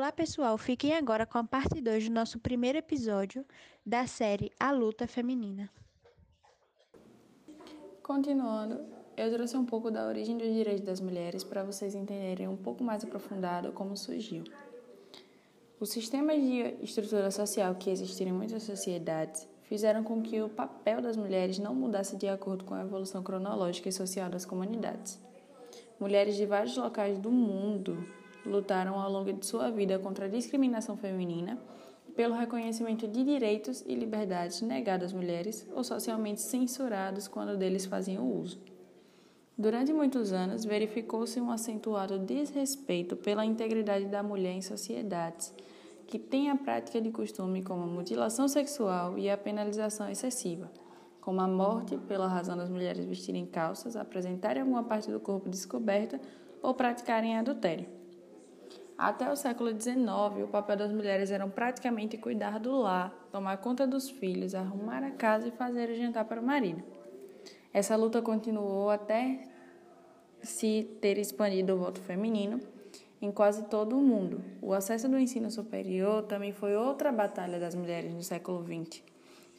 Olá, pessoal. Fiquem agora com a parte 2 do nosso primeiro episódio da série A Luta Feminina. Continuando, eu trouxe um pouco da origem dos direitos das mulheres para vocês entenderem um pouco mais aprofundado como surgiu. Os sistemas de estrutura social que existiram em muitas sociedades fizeram com que o papel das mulheres não mudasse de acordo com a evolução cronológica e social das comunidades. Mulheres de vários locais do mundo lutaram ao longo de sua vida contra a discriminação feminina, pelo reconhecimento de direitos e liberdades negados às mulheres ou socialmente censurados quando deles faziam uso. Durante muitos anos, verificou-se um acentuado desrespeito pela integridade da mulher em sociedades que têm a prática de costume como a mutilação sexual e a penalização excessiva, como a morte pela razão das mulheres vestirem calças, apresentarem alguma parte do corpo descoberta ou praticarem adultério. Até o século XIX, o papel das mulheres era praticamente cuidar do lar, tomar conta dos filhos, arrumar a casa e fazer o jantar para o marido. Essa luta continuou até se ter expandido o voto feminino em quase todo o mundo. O acesso do ensino superior também foi outra batalha das mulheres no século XX,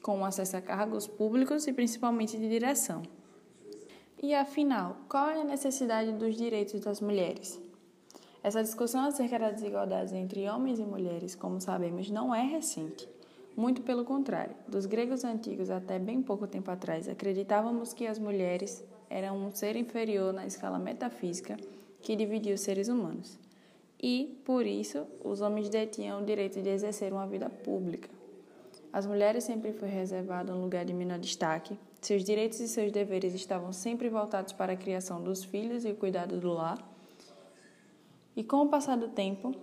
com o acesso a cargos públicos e principalmente de direção. E afinal, qual é a necessidade dos direitos das mulheres? Essa discussão acerca das desigualdades entre homens e mulheres, como sabemos, não é recente. Muito pelo contrário, dos gregos antigos até bem pouco tempo atrás, acreditávamos que as mulheres eram um ser inferior na escala metafísica que dividia os seres humanos e, por isso, os homens detinham o direito de exercer uma vida pública. As mulheres sempre foi reservado um lugar de menor destaque, seus direitos e seus deveres estavam sempre voltados para a criação dos filhos e o cuidado do lar. E com o passar do tempo,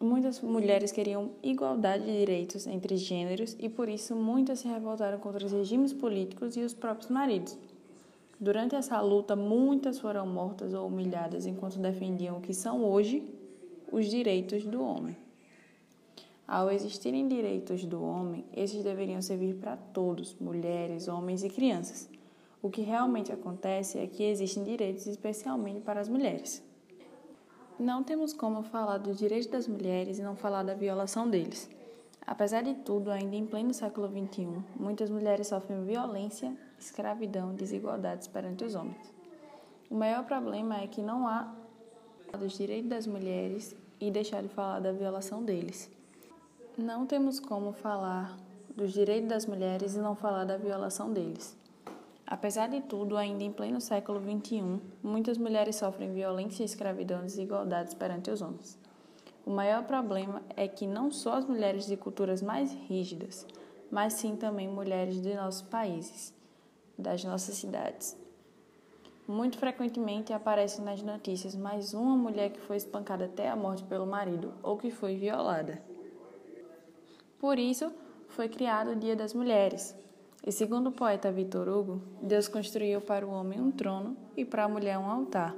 muitas mulheres queriam igualdade de direitos entre gêneros e por isso muitas se revoltaram contra os regimes políticos e os próprios maridos. Durante essa luta, muitas foram mortas ou humilhadas enquanto defendiam o que são hoje os direitos do homem. Ao existirem direitos do homem, esses deveriam servir para todos, mulheres, homens e crianças. O que realmente acontece é que existem direitos especialmente para as mulheres. Não temos como falar dos direitos das mulheres e não falar da violação deles. Apesar de tudo, ainda em pleno século XXI, muitas mulheres sofrem violência, escravidão, desigualdades perante os homens. O maior problema é que não há dos direitos das mulheres e deixar de falar da violação deles. Não temos como falar dos direitos das mulheres e não falar da violação deles. Apesar de tudo, ainda em pleno século XXI, muitas mulheres sofrem violência, escravidão e desigualdades perante os homens. O maior problema é que não só as mulheres de culturas mais rígidas, mas sim também mulheres de nossos países, das nossas cidades, muito frequentemente aparece nas notícias mais uma mulher que foi espancada até a morte pelo marido ou que foi violada. Por isso, foi criado o Dia das Mulheres. E segundo o poeta Victor Hugo, Deus construiu para o homem um trono e para a mulher um altar.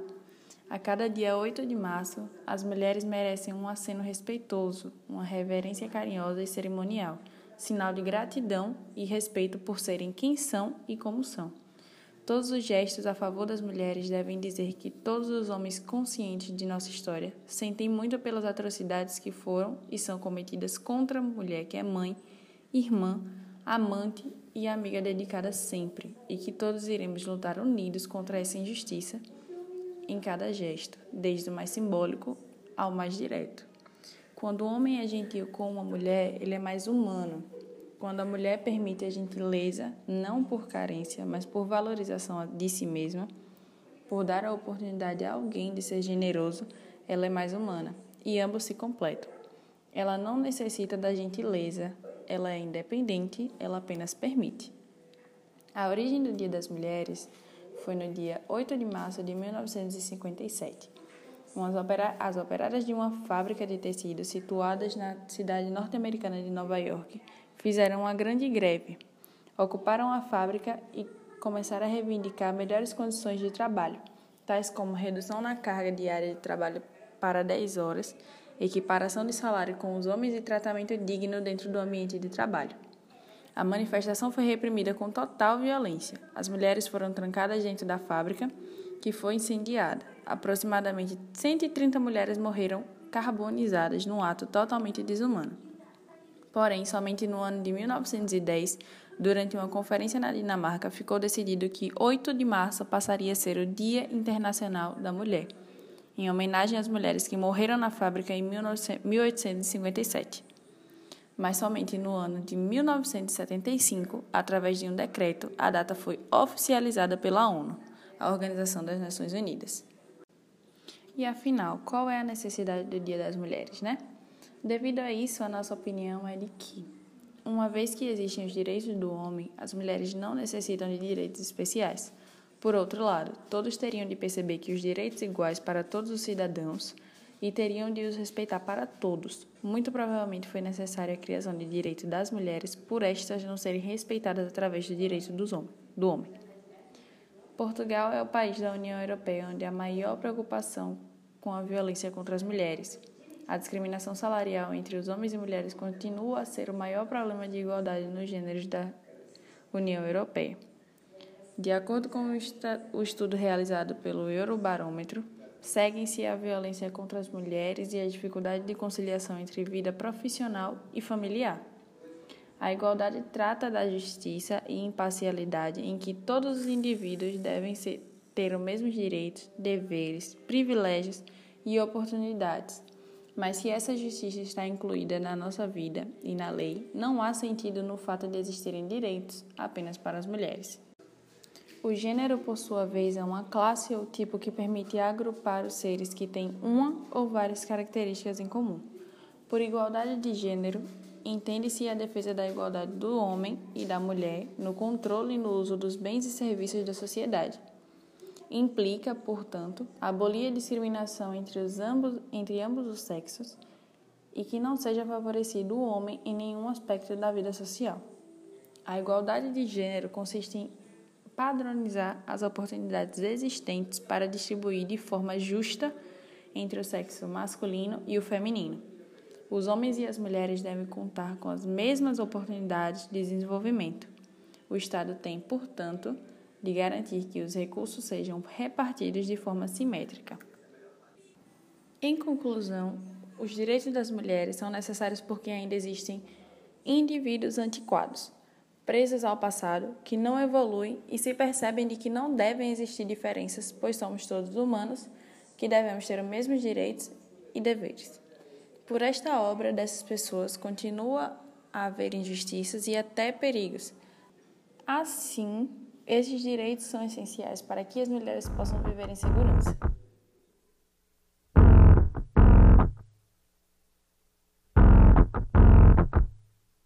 A cada dia 8 de março, as mulheres merecem um aceno respeitoso, uma reverência carinhosa e cerimonial, sinal de gratidão e respeito por serem quem são e como são. Todos os gestos a favor das mulheres devem dizer que todos os homens conscientes de nossa história sentem muito pelas atrocidades que foram e são cometidas contra a mulher que é mãe, irmã, amante e amiga dedicada sempre, e que todos iremos lutar unidos contra essa injustiça em cada gesto, desde o mais simbólico ao mais direto. Quando o homem é gentil com uma mulher, ele é mais humano, quando a mulher permite a gentileza, não por carência, mas por valorização de si mesma, por dar a oportunidade a alguém de ser generoso, ela é mais humana e ambos se completam. Ela não necessita da gentileza, ela é independente, ela apenas permite. A origem do Dia das Mulheres foi no dia 8 de março de 1957. As operárias de uma fábrica de tecidos situadas na cidade norte-americana de Nova York fizeram uma grande greve, ocuparam a fábrica e começaram a reivindicar melhores condições de trabalho, tais como redução na carga diária de trabalho para 10 horas, equiparação de salário com os homens e tratamento digno dentro do ambiente de trabalho. A manifestação foi reprimida com total violência. As mulheres foram trancadas dentro da fábrica, que foi incendiada. Aproximadamente 130 mulheres morreram carbonizadas num ato totalmente desumano. Porém, somente no ano de 1910, durante uma conferência na Dinamarca, ficou decidido que 8 de março passaria a ser o Dia Internacional da Mulher, em homenagem às mulheres que morreram na fábrica em 1857. Mas somente no ano de 1975, através de um decreto, a data foi oficializada pela ONU, a Organização das Nações Unidas. E afinal, qual é a necessidade do Dia das Mulheres, né? Devido a isso, a nossa opinião é de que, uma vez que existem os direitos do homem, as mulheres não necessitam de direitos especiais. Por outro lado, todos teriam de perceber que os direitos iguais para todos os cidadãos e teriam de os respeitar para todos. Muito provavelmente foi necessária a criação de direitos das mulheres por estas não serem respeitadas através do direito dos hom do homem. Portugal é o país da União Europeia onde há maior preocupação com a violência contra as mulheres. A discriminação salarial entre os homens e mulheres continua a ser o maior problema de igualdade nos gêneros da União Europeia. De acordo com o estudo realizado pelo Eurobarômetro, seguem-se a violência contra as mulheres e a dificuldade de conciliação entre vida profissional e familiar. A igualdade trata da justiça e imparcialidade em que todos os indivíduos devem ter os mesmos direitos, deveres, privilégios e oportunidades mas se essa justiça está incluída na nossa vida e na lei, não há sentido no fato de existirem direitos apenas para as mulheres. O gênero, por sua vez, é uma classe ou tipo que permite agrupar os seres que têm uma ou várias características em comum. Por igualdade de gênero, entende-se a defesa da igualdade do homem e da mulher no controle e no uso dos bens e serviços da sociedade implica, portanto, abolir a discriminação entre, os ambos, entre ambos os sexos e que não seja favorecido o homem em nenhum aspecto da vida social. A igualdade de gênero consiste em padronizar as oportunidades existentes para distribuir de forma justa entre o sexo masculino e o feminino. Os homens e as mulheres devem contar com as mesmas oportunidades de desenvolvimento. O Estado tem, portanto, de garantir que os recursos sejam repartidos de forma simétrica. Em conclusão, os direitos das mulheres são necessários porque ainda existem indivíduos antiquados, presos ao passado, que não evoluem e se percebem de que não devem existir diferenças, pois somos todos humanos, que devemos ter os mesmos direitos e deveres. Por esta obra dessas pessoas continua a haver injustiças e até perigos. Assim, esses direitos são essenciais para que as mulheres possam viver em segurança.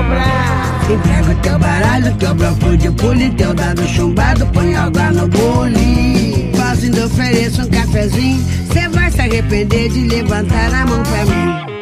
o braço. Entrega teu baralho, teu bloco de pule, teu dado chumbado, põe água no bule. Faço ainda ofereço um cafezinho. Você vai se arrepender de levantar a mão pra mim.